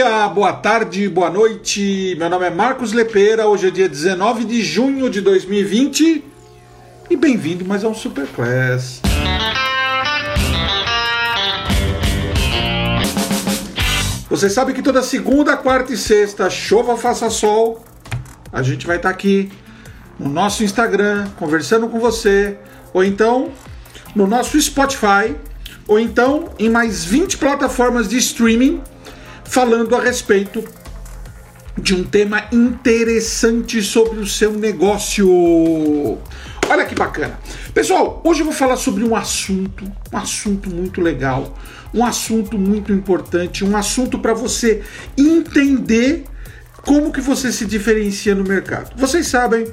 dia, boa tarde, boa noite. Meu nome é Marcos Lepeira. Hoje é dia 19 de junho de 2020 e bem-vindo mais a um Superclass. Você sabe que toda segunda, quarta e sexta, chova faça sol, a gente vai estar tá aqui no nosso Instagram conversando com você, ou então no nosso Spotify, ou então em mais 20 plataformas de streaming falando a respeito de um tema interessante sobre o seu negócio. Olha que bacana. Pessoal, hoje eu vou falar sobre um assunto, um assunto muito legal, um assunto muito importante, um assunto para você entender como que você se diferencia no mercado. Vocês sabem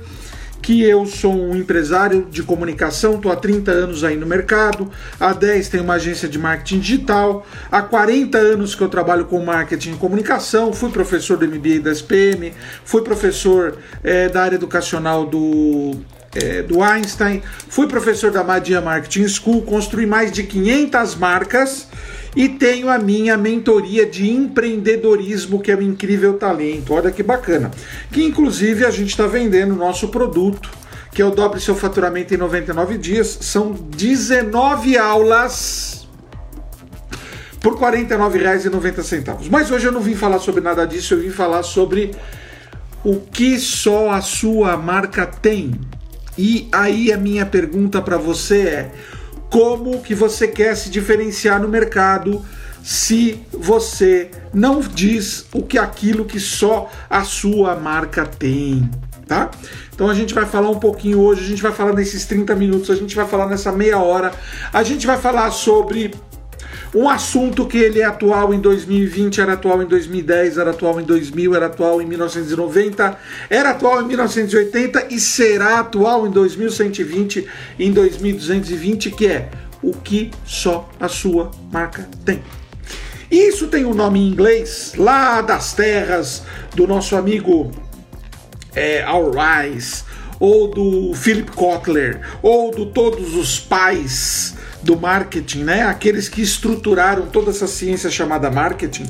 que eu sou um empresário de comunicação, estou há 30 anos aí no mercado, há 10 tenho uma agência de marketing digital, há 40 anos que eu trabalho com marketing e comunicação, fui professor do MBA da SPM, fui professor é, da área educacional do é, do Einstein, fui professor da Madia Marketing School, construí mais de 500 marcas e tenho a minha mentoria de empreendedorismo, que é o Incrível Talento. Olha que bacana. Que inclusive a gente está vendendo o nosso produto, que é o Dobre Seu Faturamento em 99 Dias. São 19 aulas por R$ 49,90. Mas hoje eu não vim falar sobre nada disso, eu vim falar sobre o que só a sua marca tem. E aí a minha pergunta para você é: como que você quer se diferenciar no mercado se você não diz o que aquilo que só a sua marca tem, tá? Então a gente vai falar um pouquinho hoje, a gente vai falar nesses 30 minutos, a gente vai falar nessa meia hora, a gente vai falar sobre um assunto que ele é atual em 2020, era atual em 2010, era atual em 2000, era atual em 1990, era atual em 1980 e será atual em 2120 e em 2220, que é o que só a sua marca tem. Isso tem um nome em inglês, lá das terras do nosso amigo é, Al Rice, ou do Philip Kotler, ou do Todos os Pais do marketing, né? Aqueles que estruturaram toda essa ciência chamada marketing,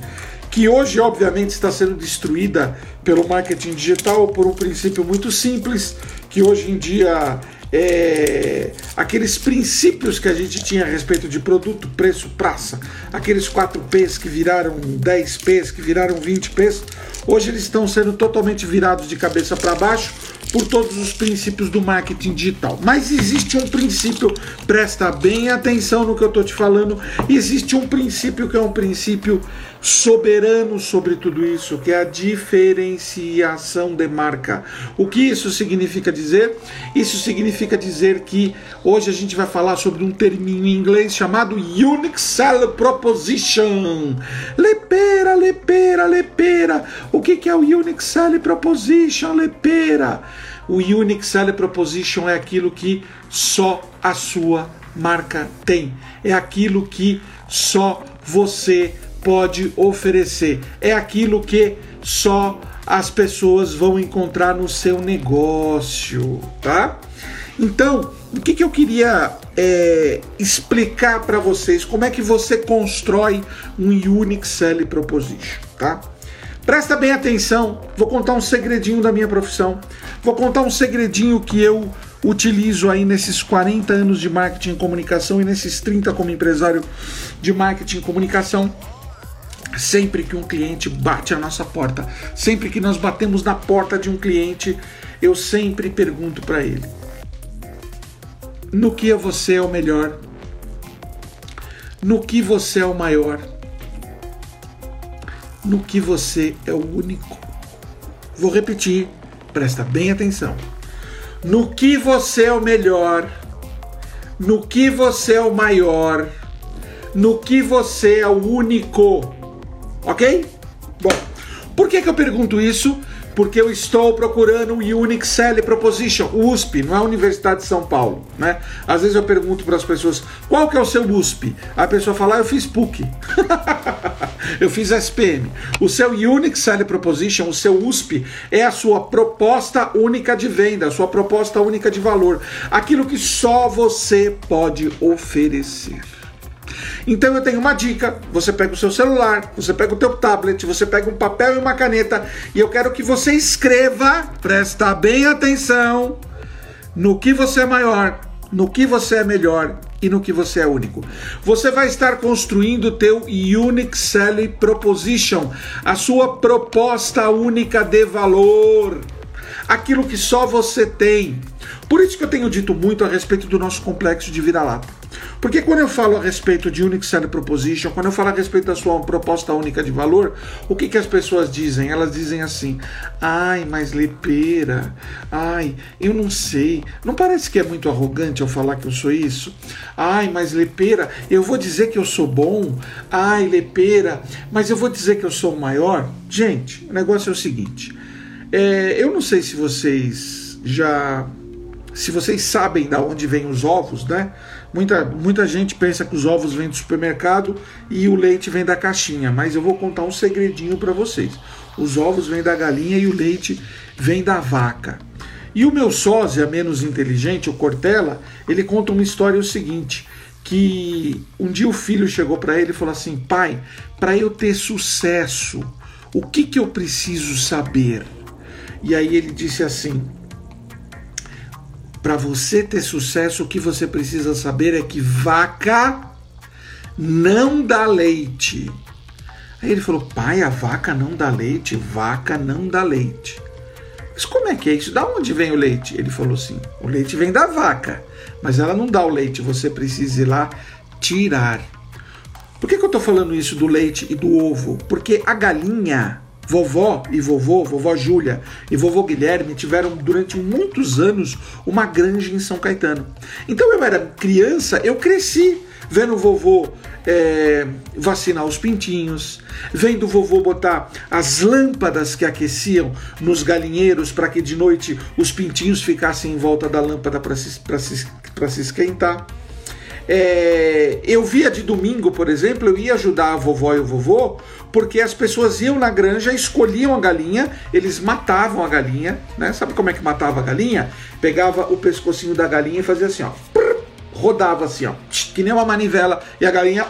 que hoje obviamente está sendo destruída pelo marketing digital por um princípio muito simples, que hoje em dia é, aqueles princípios que a gente tinha a respeito de produto, preço, praça, aqueles 4 P's que viraram 10 P's, que viraram 20 P's, hoje eles estão sendo totalmente virados de cabeça para baixo por todos os princípios do marketing digital. Mas existe um princípio, presta bem atenção no que eu estou te falando, existe um princípio que é um princípio soberano sobre tudo isso, que é a diferenciação de marca. O que isso significa dizer? Isso significa dizer que hoje a gente vai falar sobre um terminho em inglês chamado Unique Seller Proposition. Lepera, lepera, lepera. O que é o Unique Seller Proposition, lepera? O Unique Seller Proposition é aquilo que só a sua marca tem. É aquilo que só você pode oferecer. É aquilo que só as pessoas vão encontrar no seu negócio, tá? Então, o que, que eu queria é, explicar para vocês? Como é que você constrói um Unique Selling Proposition, tá? Presta bem atenção, vou contar um segredinho da minha profissão. Vou contar um segredinho que eu utilizo aí nesses 40 anos de marketing e comunicação e nesses 30 como empresário de marketing e comunicação Sempre que um cliente bate a nossa porta, sempre que nós batemos na porta de um cliente, eu sempre pergunto para ele: no que você é o melhor? No que você é o maior? No que você é o único? Vou repetir, presta bem atenção. No que você é o melhor? No que você é o maior? No que você é o único? Ok? Bom, por que, que eu pergunto isso? Porque eu estou procurando o Unique Selling Proposition, USP, não é a Universidade de São Paulo, né? Às vezes eu pergunto para as pessoas, qual que é o seu USP? A pessoa fala, ah, eu fiz PUC, eu fiz SPM. O seu Unique Selling Proposition, o seu USP, é a sua proposta única de venda, a sua proposta única de valor, aquilo que só você pode oferecer. Então eu tenho uma dica, você pega o seu celular, você pega o teu tablet, você pega um papel e uma caneta e eu quero que você escreva, presta bem atenção no que você é maior, no que você é melhor e no que você é único. Você vai estar construindo o teu Unique Selling Proposition, a sua proposta única de valor, aquilo que só você tem. Por isso que eu tenho dito muito a respeito do nosso complexo de vira-lata. Porque quando eu falo a respeito de Unique Selling Proposition, quando eu falo a respeito da sua proposta única de valor, o que, que as pessoas dizem? Elas dizem assim: ai, mas lepeira, ai, eu não sei. Não parece que é muito arrogante eu falar que eu sou isso? Ai, mas lepeira, eu vou dizer que eu sou bom? Ai, lepeira, mas eu vou dizer que eu sou maior? Gente, o negócio é o seguinte: é, eu não sei se vocês já se vocês sabem da onde vêm os ovos, né? Muita, muita gente pensa que os ovos vêm do supermercado e o leite vem da caixinha, mas eu vou contar um segredinho para vocês. Os ovos vêm da galinha e o leite vem da vaca. E o meu sósia menos inteligente, o Cortella, ele conta uma história o seguinte, que um dia o filho chegou para ele e falou assim: "Pai, para eu ter sucesso, o que que eu preciso saber?" E aí ele disse assim: para você ter sucesso, o que você precisa saber é que vaca não dá leite. Aí ele falou: pai, a vaca não dá leite? Vaca não dá leite. Mas como é que é isso? Da onde vem o leite? Ele falou assim: o leite vem da vaca, mas ela não dá o leite, você precisa ir lá tirar. Por que, que eu estou falando isso do leite e do ovo? Porque a galinha Vovó e vovô, vovó Júlia e vovô Guilherme tiveram durante muitos anos uma granja em São Caetano. Então eu era criança, eu cresci vendo o vovô é, vacinar os pintinhos, vendo o vovô botar as lâmpadas que aqueciam nos galinheiros para que de noite os pintinhos ficassem em volta da lâmpada para se, se, se esquentar. É, eu via de domingo, por exemplo, eu ia ajudar a vovó e o vovô, porque as pessoas iam na granja, escolhiam a galinha, eles matavam a galinha, né? Sabe como é que matava a galinha? Pegava o pescocinho da galinha e fazia assim, ó, rodava assim, ó, que nem uma manivela, e a galinha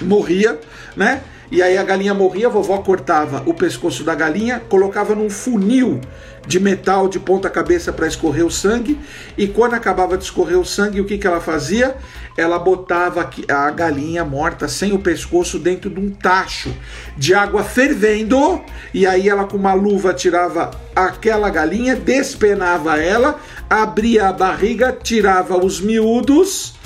morria, né? E aí a galinha morria, a vovó cortava o pescoço da galinha, colocava num funil de metal de ponta cabeça para escorrer o sangue, e quando acabava de escorrer o sangue, o que, que ela fazia? Ela botava a galinha morta sem o pescoço dentro de um tacho de água fervendo, e aí ela com uma luva tirava aquela galinha, despenava ela, abria a barriga, tirava os miúdos,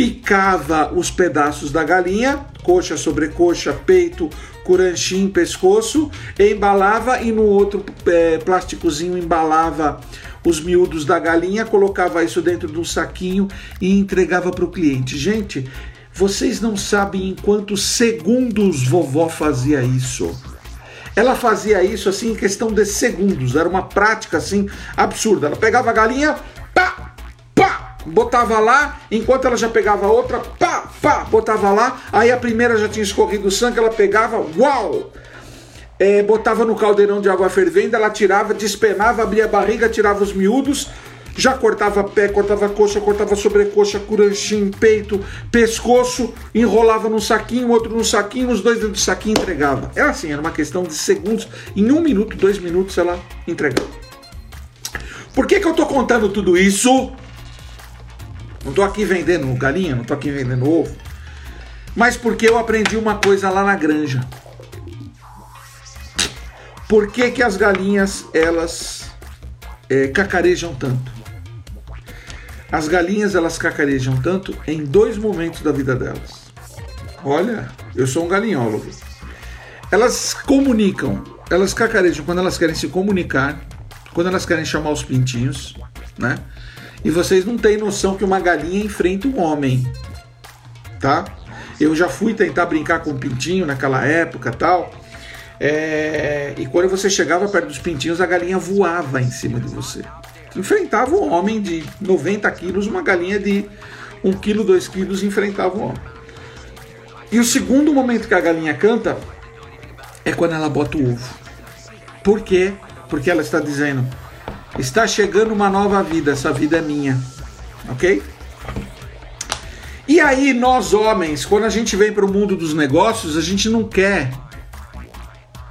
picava os pedaços da galinha, coxa sobre coxa, peito, curanchim, pescoço, embalava e no outro é, plásticozinho embalava os miúdos da galinha, colocava isso dentro de um saquinho e entregava para o cliente. Gente, vocês não sabem em quantos segundos vovó fazia isso. Ela fazia isso assim em questão de segundos, era uma prática assim absurda. Ela pegava a galinha, pá, pá, botava lá, enquanto ela já pegava outra, pá, pá, botava lá, aí a primeira já tinha escorrido o sangue, ela pegava, uau! É, botava no caldeirão de água fervendo, ela tirava, despenava, abria a barriga, tirava os miúdos, já cortava pé, cortava coxa, cortava sobrecoxa, curanchim, peito, pescoço, enrolava num saquinho, outro num saquinho, os dois dentro do saquinho entregava. Era assim, era uma questão de segundos. Em um minuto, dois minutos ela entregava. Por que, que eu tô contando tudo isso? Não tô aqui vendendo galinha, não tô aqui vendendo ovo. Mas porque eu aprendi uma coisa lá na granja. Por que, que as galinhas elas é, cacarejam tanto? As galinhas elas cacarejam tanto em dois momentos da vida delas. Olha, eu sou um galinhólogo. Elas comunicam, elas cacarejam quando elas querem se comunicar, quando elas querem chamar os pintinhos, né? E vocês não têm noção que uma galinha enfrenta um homem, tá? Eu já fui tentar brincar com o pintinho naquela época tal. É... E quando você chegava perto dos pintinhos, a galinha voava em cima de você enfrentava um homem de 90 quilos, uma galinha de 1 quilo, 2 quilos enfrentava um homem. E o segundo momento que a galinha canta é quando ela bota o ovo. Por quê? Porque ela está dizendo: está chegando uma nova vida, essa vida é minha. Ok? E aí, nós homens, quando a gente vem para o mundo dos negócios, a gente não quer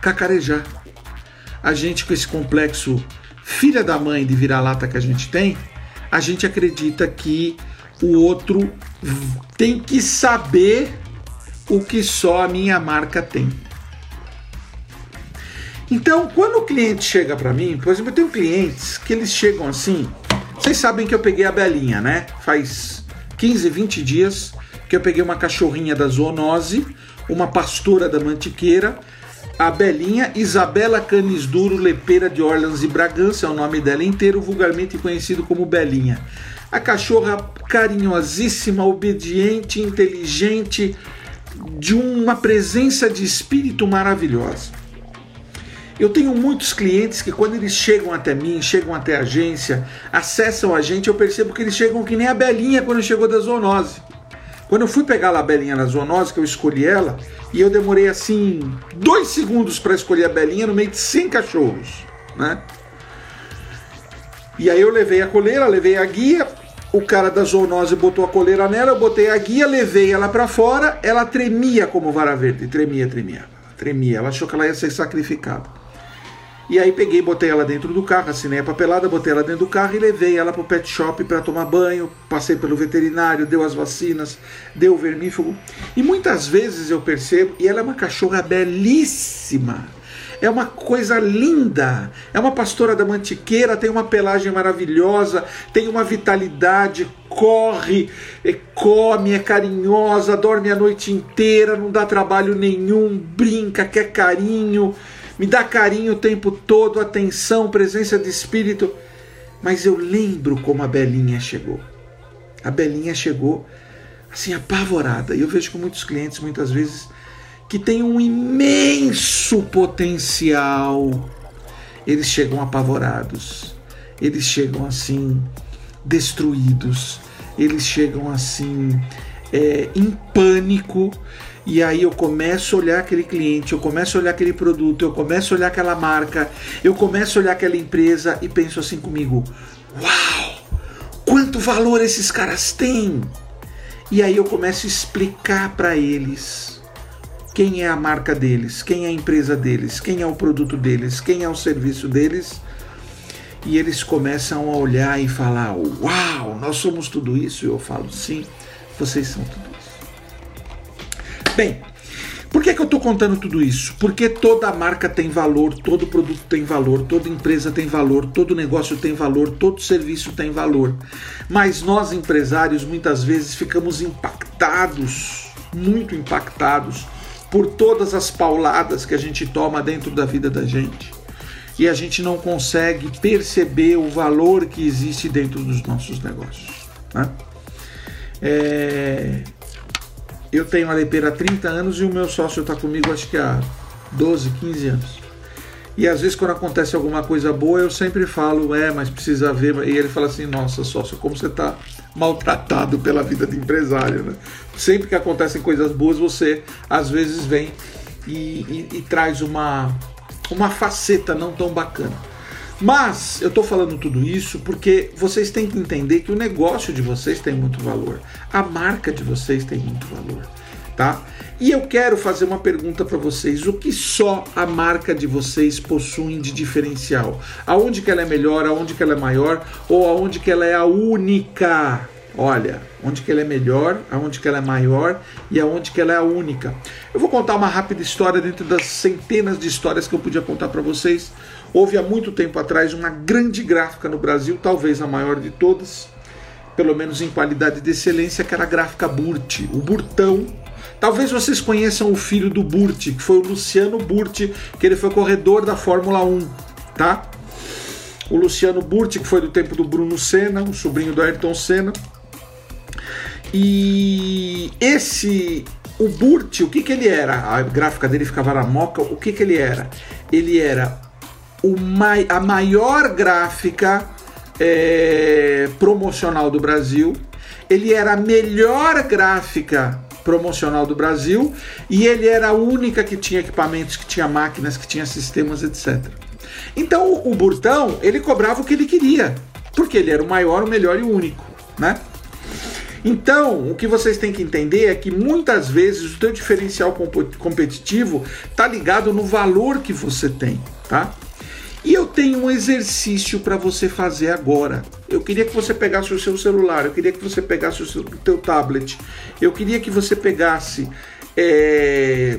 cacarejar. A gente, com esse complexo filha da mãe de vira-lata que a gente tem, a gente acredita que o outro tem que saber o que só a minha marca tem. Então, quando o cliente chega para mim, por exemplo, eu tenho clientes que eles chegam assim. Vocês sabem que eu peguei a Belinha, né? Faz 15, 20 dias que eu peguei uma cachorrinha da zoonose, uma pastora da mantiqueira, a Belinha Isabela Canis Duro Lepeira de Orleans e Bragança, é o nome dela inteiro, vulgarmente conhecido como Belinha. A cachorra carinhosíssima, obediente, inteligente, de uma presença de espírito maravilhosa. Eu tenho muitos clientes que quando eles chegam até mim, chegam até a agência, acessam a gente, eu percebo que eles chegam que nem a Belinha quando chegou da zoonose. Quando eu fui pegar a Belinha na zoonose, que eu escolhi ela, e eu demorei assim dois segundos para escolher a Belinha no meio de 100 cachorros, né? E aí eu levei a coleira, levei a guia, o cara da zoonose botou a coleira nela, eu botei a guia, levei ela para fora, ela tremia como vara verde, tremia, tremia, tremia. Ela achou que ela ia ser sacrificada. E aí peguei, botei ela dentro do carro, assinei a papelada, botei ela dentro do carro e levei ela pro pet shop para tomar banho, passei pelo veterinário, deu as vacinas, deu o vermífugo. E muitas vezes eu percebo, e ela é uma cachorra belíssima. É uma coisa linda. É uma pastora da mantiqueira, tem uma pelagem maravilhosa, tem uma vitalidade, corre, é, come, é carinhosa, dorme a noite inteira, não dá trabalho nenhum, brinca, quer carinho me dá carinho o tempo todo, atenção, presença de espírito. Mas eu lembro como a Belinha chegou. A Belinha chegou assim apavorada. E eu vejo com muitos clientes muitas vezes que tem um imenso potencial. Eles chegam apavorados. Eles chegam assim destruídos. Eles chegam assim é, em pânico e aí eu começo a olhar aquele cliente, eu começo a olhar aquele produto, eu começo a olhar aquela marca, eu começo a olhar aquela empresa e penso assim comigo: Uau! Quanto valor esses caras têm! E aí eu começo a explicar para eles quem é a marca deles, quem é a empresa deles, quem é o produto deles, quem é o serviço deles. E eles começam a olhar e falar: Uau, nós somos tudo isso. E eu falo: Sim, vocês são tudo Bem, por que, que eu estou contando tudo isso? Porque toda marca tem valor, todo produto tem valor, toda empresa tem valor, todo negócio tem valor, todo serviço tem valor. Mas nós, empresários, muitas vezes ficamos impactados, muito impactados, por todas as pauladas que a gente toma dentro da vida da gente. E a gente não consegue perceber o valor que existe dentro dos nossos negócios. Né? É, eu tenho a Lepeira há 30 anos e o meu sócio está comigo acho que há 12, 15 anos. E às vezes quando acontece alguma coisa boa, eu sempre falo, é, mas precisa ver. E ele fala assim, nossa, sócio, como você está maltratado pela vida de empresário, né? Sempre que acontecem coisas boas, você às vezes vem e, e, e traz uma, uma faceta não tão bacana. Mas eu estou falando tudo isso porque vocês têm que entender que o negócio de vocês tem muito valor, a marca de vocês tem muito valor, tá? E eu quero fazer uma pergunta para vocês: o que só a marca de vocês possui de diferencial? Aonde que ela é melhor, aonde que ela é maior ou aonde que ela é a única? Olha, onde que ela é melhor, aonde que ela é maior e aonde que ela é a única. Eu vou contar uma rápida história dentro das centenas de histórias que eu podia contar para vocês Houve há muito tempo atrás uma grande gráfica no Brasil, talvez a maior de todas, pelo menos em qualidade de excelência, que era a gráfica Burt, o Burtão. Talvez vocês conheçam o filho do Burt, que foi o Luciano Burt, que ele foi corredor da Fórmula 1, tá? O Luciano Burt, que foi do tempo do Bruno Senna, o sobrinho do Ayrton Senna. E esse o Burt, o que, que ele era? A gráfica dele ficava na moca. O que, que ele era? Ele era mai, a maior gráfica é, promocional do Brasil. Ele era a melhor gráfica promocional do Brasil e ele era a única que tinha equipamentos, que tinha máquinas, que tinha sistemas, etc. Então o Burtão ele cobrava o que ele queria, porque ele era o maior, o melhor e o único, né? Então, o que vocês têm que entender é que muitas vezes o teu diferencial competitivo está ligado no valor que você tem, tá? E eu tenho um exercício para você fazer agora. Eu queria que você pegasse o seu celular, eu queria que você pegasse o seu teu tablet, eu queria que você pegasse é,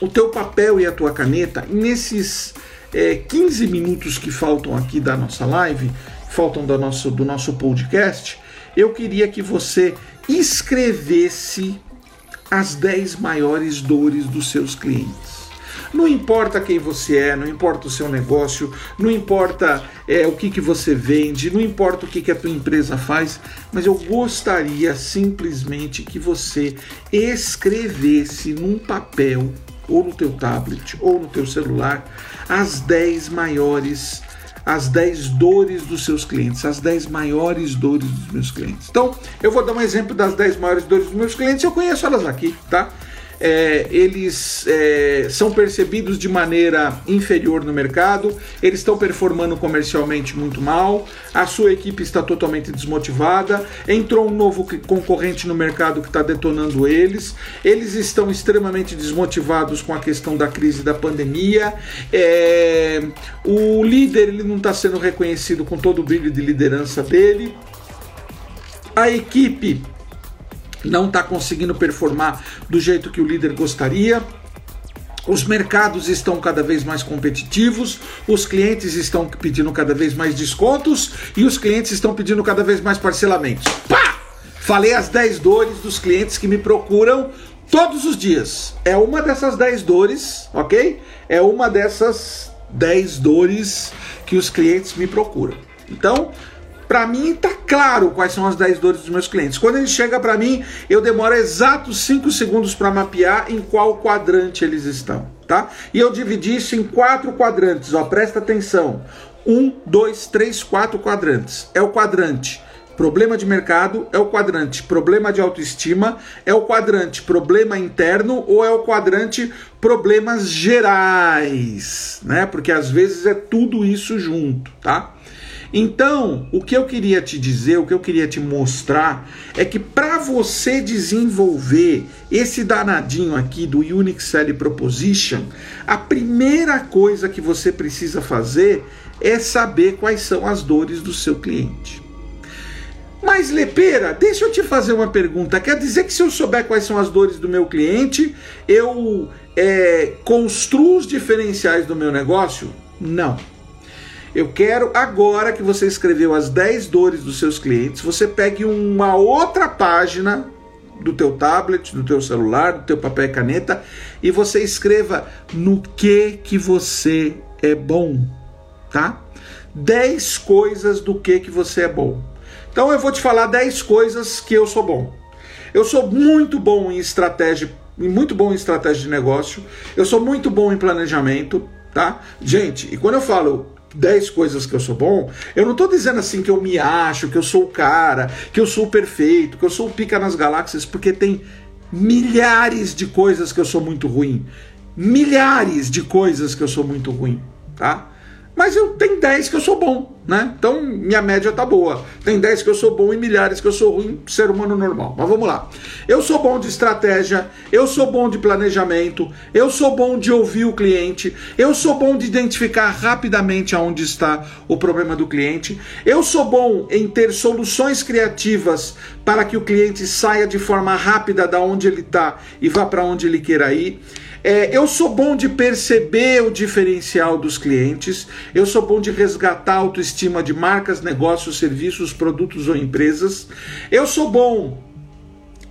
o teu papel e a tua caneta. nesses é, 15 minutos que faltam aqui da nossa live, faltam do nosso, do nosso podcast, eu queria que você escrevesse as 10 maiores dores dos seus clientes. Não importa quem você é, não importa o seu negócio, não importa é, o que, que você vende, não importa o que, que a tua empresa faz, mas eu gostaria simplesmente que você escrevesse num papel, ou no teu tablet, ou no teu celular, as 10 maiores as 10 dores dos seus clientes, as 10 maiores dores dos meus clientes. Então, eu vou dar um exemplo das 10 maiores dores dos meus clientes, eu conheço elas aqui, tá? É, eles é, são percebidos de maneira inferior no mercado, eles estão performando comercialmente muito mal, a sua equipe está totalmente desmotivada, entrou um novo concorrente no mercado que está detonando eles, eles estão extremamente desmotivados com a questão da crise da pandemia, é, o líder ele não está sendo reconhecido com todo o brilho de liderança dele, a equipe não está conseguindo performar do jeito que o líder gostaria. Os mercados estão cada vez mais competitivos, os clientes estão pedindo cada vez mais descontos e os clientes estão pedindo cada vez mais parcelamentos. Pá! Falei as 10 dores dos clientes que me procuram todos os dias. É uma dessas 10 dores, ok? É uma dessas 10 dores que os clientes me procuram. Então, para mim tá claro quais são as 10 dores dos meus clientes. Quando ele chega para mim, eu demoro exatos 5 segundos para mapear em qual quadrante eles estão, tá? E eu dividi isso em quatro quadrantes, ó, presta atenção. Um, dois, três, quatro quadrantes. É o quadrante problema de mercado, é o quadrante problema de autoestima, é o quadrante problema interno ou é o quadrante problemas gerais, né? Porque às vezes é tudo isso junto, tá? Então, o que eu queria te dizer, o que eu queria te mostrar é que para você desenvolver esse danadinho aqui do Unix Selling Proposition, a primeira coisa que você precisa fazer é saber quais são as dores do seu cliente. Mas Lepeira, deixa eu te fazer uma pergunta. Quer dizer que se eu souber quais são as dores do meu cliente, eu é, construo os diferenciais do meu negócio? Não. Eu quero agora que você escreveu as 10 dores dos seus clientes, você pegue uma outra página do teu tablet, do teu celular, do teu papel e caneta e você escreva no que que você é bom, tá? 10 coisas do que que você é bom. Então eu vou te falar 10 coisas que eu sou bom. Eu sou muito bom em estratégia, muito bom em estratégia de negócio. Eu sou muito bom em planejamento, tá? Gente, e quando eu falo 10 coisas que eu sou bom, eu não estou dizendo assim que eu me acho, que eu sou o cara, que eu sou o perfeito, que eu sou o pica nas galáxias, porque tem milhares de coisas que eu sou muito ruim. Milhares de coisas que eu sou muito ruim, tá? Mas eu tenho 10 que eu sou bom, né? Então minha média tá boa. Tem 10 que eu sou bom e milhares que eu sou ruim, ser humano normal. Mas vamos lá. Eu sou bom de estratégia, eu sou bom de planejamento, eu sou bom de ouvir o cliente, eu sou bom de identificar rapidamente aonde está o problema do cliente, eu sou bom em ter soluções criativas para que o cliente saia de forma rápida da onde ele está e vá para onde ele queira ir. É, eu sou bom de perceber o diferencial dos clientes, eu sou bom de resgatar a autoestima de marcas, negócios, serviços, produtos ou empresas, eu sou bom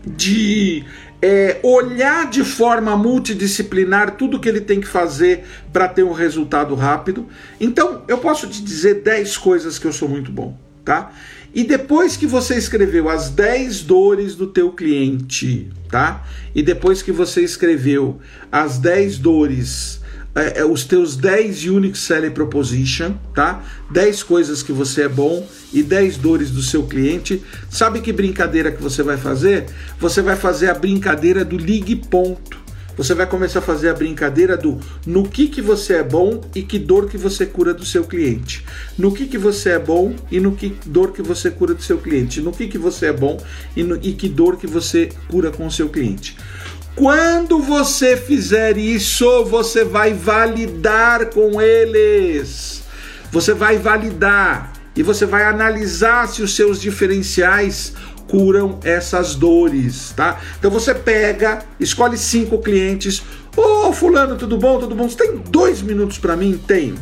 de é, olhar de forma multidisciplinar tudo que ele tem que fazer para ter um resultado rápido. Então, eu posso te dizer 10 coisas que eu sou muito bom, tá? E depois que você escreveu as 10 dores do teu cliente, tá? E depois que você escreveu as 10 dores, é, é, os teus 10 Unique Selling Proposition, tá? 10 coisas que você é bom e 10 dores do seu cliente. Sabe que brincadeira que você vai fazer? Você vai fazer a brincadeira do ligue ponto. Você vai começar a fazer a brincadeira do no que que você é bom e que dor que você cura do seu cliente. No que que você é bom e no que dor que você cura do seu cliente. No que que você é bom e, no, e que dor que você cura com o seu cliente. Quando você fizer isso, você vai validar com eles. Você vai validar e você vai analisar se os seus diferenciais curam essas dores, tá? Então você pega, escolhe cinco clientes. Ô, oh, fulano, tudo bom? Tudo bom? Você tem dois minutos para mim? Tenho.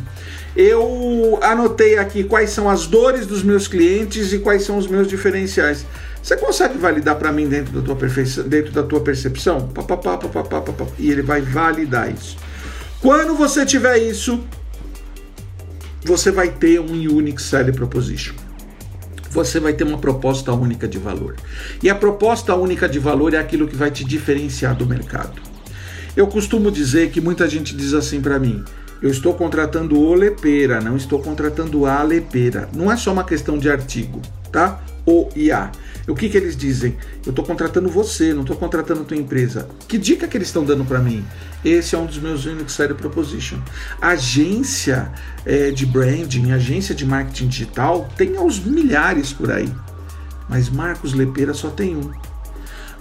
Eu anotei aqui quais são as dores dos meus clientes e quais são os meus diferenciais. Você consegue validar para mim dentro da tua perfeição, dentro da tua percepção? Pá, pá, pá, pá, pá, pá, e ele vai validar isso. Quando você tiver isso, você vai ter um Unique Selling Proposition você vai ter uma proposta única de valor. E a proposta única de valor é aquilo que vai te diferenciar do mercado. Eu costumo dizer que muita gente diz assim para mim: eu estou contratando o lepeira, não estou contratando a lepeira. Não é só uma questão de artigo, tá? O e a. O que, que eles dizem? Eu estou contratando você, não estou contratando a tua empresa. Que dica que eles estão dando para mim? Esse é um dos meus Unix Serie Proposition. Agência é, de branding, agência de marketing digital, tem aos milhares por aí. Mas Marcos Lepeira só tem um.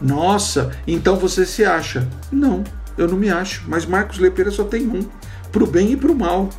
Nossa, então você se acha? Não, eu não me acho. Mas Marcos Lepeira só tem um. Pro bem e pro mal.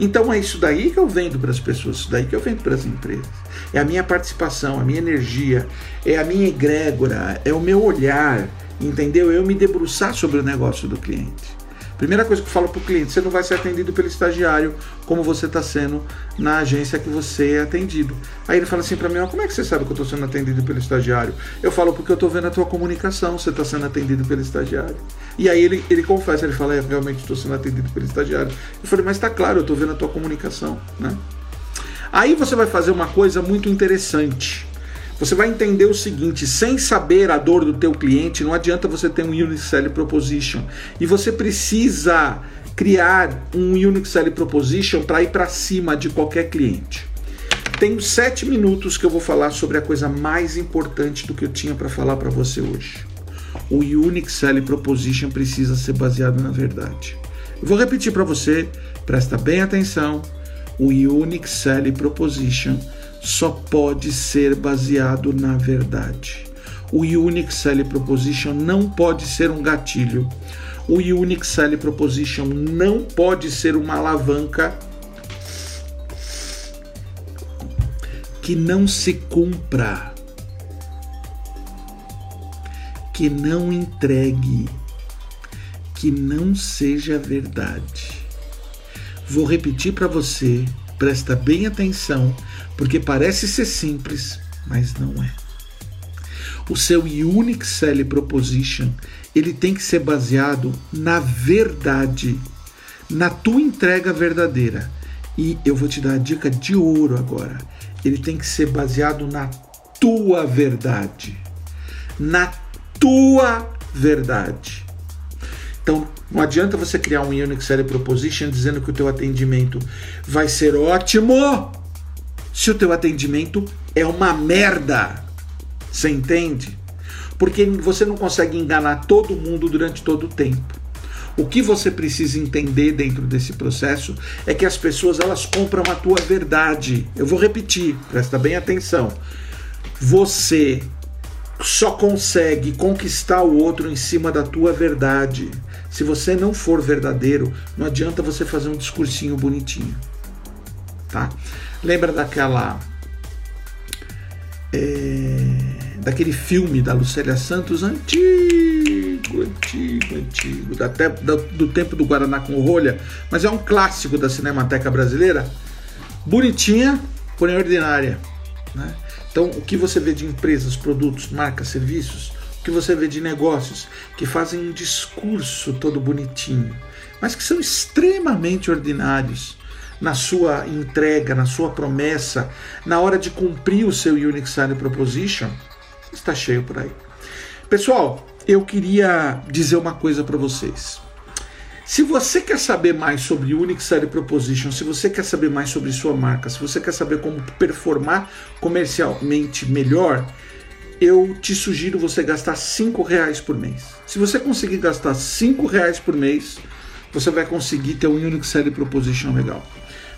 Então é isso daí que eu vendo para as pessoas, isso daí que eu vendo para as empresas. É a minha participação, a minha energia, é a minha egrégora, é o meu olhar, entendeu? Eu me debruçar sobre o negócio do cliente. Primeira coisa que eu falo para o cliente: você não vai ser atendido pelo estagiário como você está sendo na agência que você é atendido. Aí ele fala assim para mim: como é que você sabe que eu estou sendo atendido pelo estagiário? Eu falo porque eu estou vendo a tua comunicação, você está sendo atendido pelo estagiário. E aí ele, ele confessa, ele fala: é, realmente estou sendo atendido pelo estagiário. Eu falei: mas está claro, eu estou vendo a tua comunicação, né? Aí você vai fazer uma coisa muito interessante. Você vai entender o seguinte, sem saber a dor do teu cliente, não adianta você ter um Unix Selling Proposition. E você precisa criar um Unix Selling Proposition para ir para cima de qualquer cliente. Tenho sete minutos que eu vou falar sobre a coisa mais importante do que eu tinha para falar para você hoje. O Unix Selling Proposition precisa ser baseado na verdade. Eu vou repetir para você, presta bem atenção. O Unix Selling Proposition só pode ser baseado na verdade. O Unix Selling Proposition não pode ser um gatilho. O Unix Selling Proposition não pode ser uma alavanca que não se cumpra, que não entregue, que não seja verdade. Vou repetir para você, presta bem atenção porque parece ser simples, mas não é. O seu Unique Selling Proposition, ele tem que ser baseado na verdade, na tua entrega verdadeira. E eu vou te dar a dica de ouro agora. Ele tem que ser baseado na tua verdade. Na tua verdade. Então, não adianta você criar um Unix Selling Proposition dizendo que o teu atendimento vai ser ótimo se o teu atendimento é uma merda. Você entende? Porque você não consegue enganar todo mundo durante todo o tempo. O que você precisa entender dentro desse processo é que as pessoas elas compram a tua verdade. Eu vou repetir, presta bem atenção. Você só consegue conquistar o outro em cima da tua verdade. Se você não for verdadeiro, não adianta você fazer um discursinho bonitinho. Tá? Lembra daquela. É, daquele filme da Lucélia Santos antigo, antigo, antigo, até do, do tempo do Guaraná com rolha, mas é um clássico da Cinemateca Brasileira. Bonitinha, porém ordinária. Né? Então, o que você vê de empresas, produtos, marcas, serviços, que você vê de negócios que fazem um discurso todo bonitinho, mas que são extremamente ordinários na sua entrega, na sua promessa, na hora de cumprir o seu Unix Sign Proposition, está cheio por aí. Pessoal, eu queria dizer uma coisa para vocês. Se você quer saber mais sobre Unix Selling Proposition, se você quer saber mais sobre sua marca, se você quer saber como performar comercialmente melhor, eu te sugiro você gastar 5 reais por mês. Se você conseguir gastar 5 reais por mês, você vai conseguir ter um Unix Selling Proposition legal.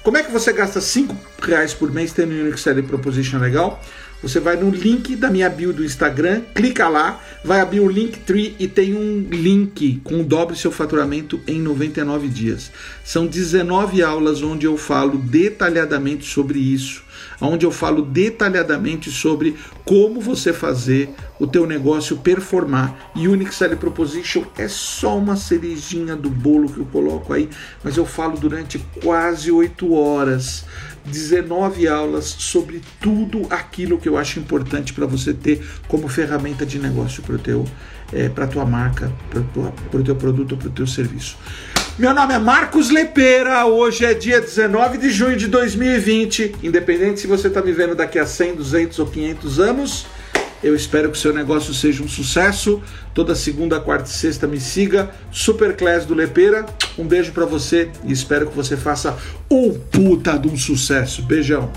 Como é que você gasta 5 reais por mês tendo um Unix Selling Proposition legal? Você vai no link da minha bio do Instagram, clica lá, vai abrir o Linktree e tem um link com dobre seu faturamento em 99 dias. São 19 aulas onde eu falo detalhadamente sobre isso onde eu falo detalhadamente sobre como você fazer o teu negócio performar. E Unix Selling Proposition é só uma cerejinha do bolo que eu coloco aí, mas eu falo durante quase 8 horas, 19 aulas sobre tudo aquilo que eu acho importante para você ter como ferramenta de negócio para teu é, para tua marca, para o teu produto, para o teu serviço. Meu nome é Marcos Lepeira, hoje é dia 19 de junho de 2020. Independente se você está me vendo daqui a 100, 200 ou 500 anos, eu espero que o seu negócio seja um sucesso. Toda segunda, quarta e sexta me siga. Superclass do Lepeira. Um beijo para você e espero que você faça um puta de um sucesso. Beijão.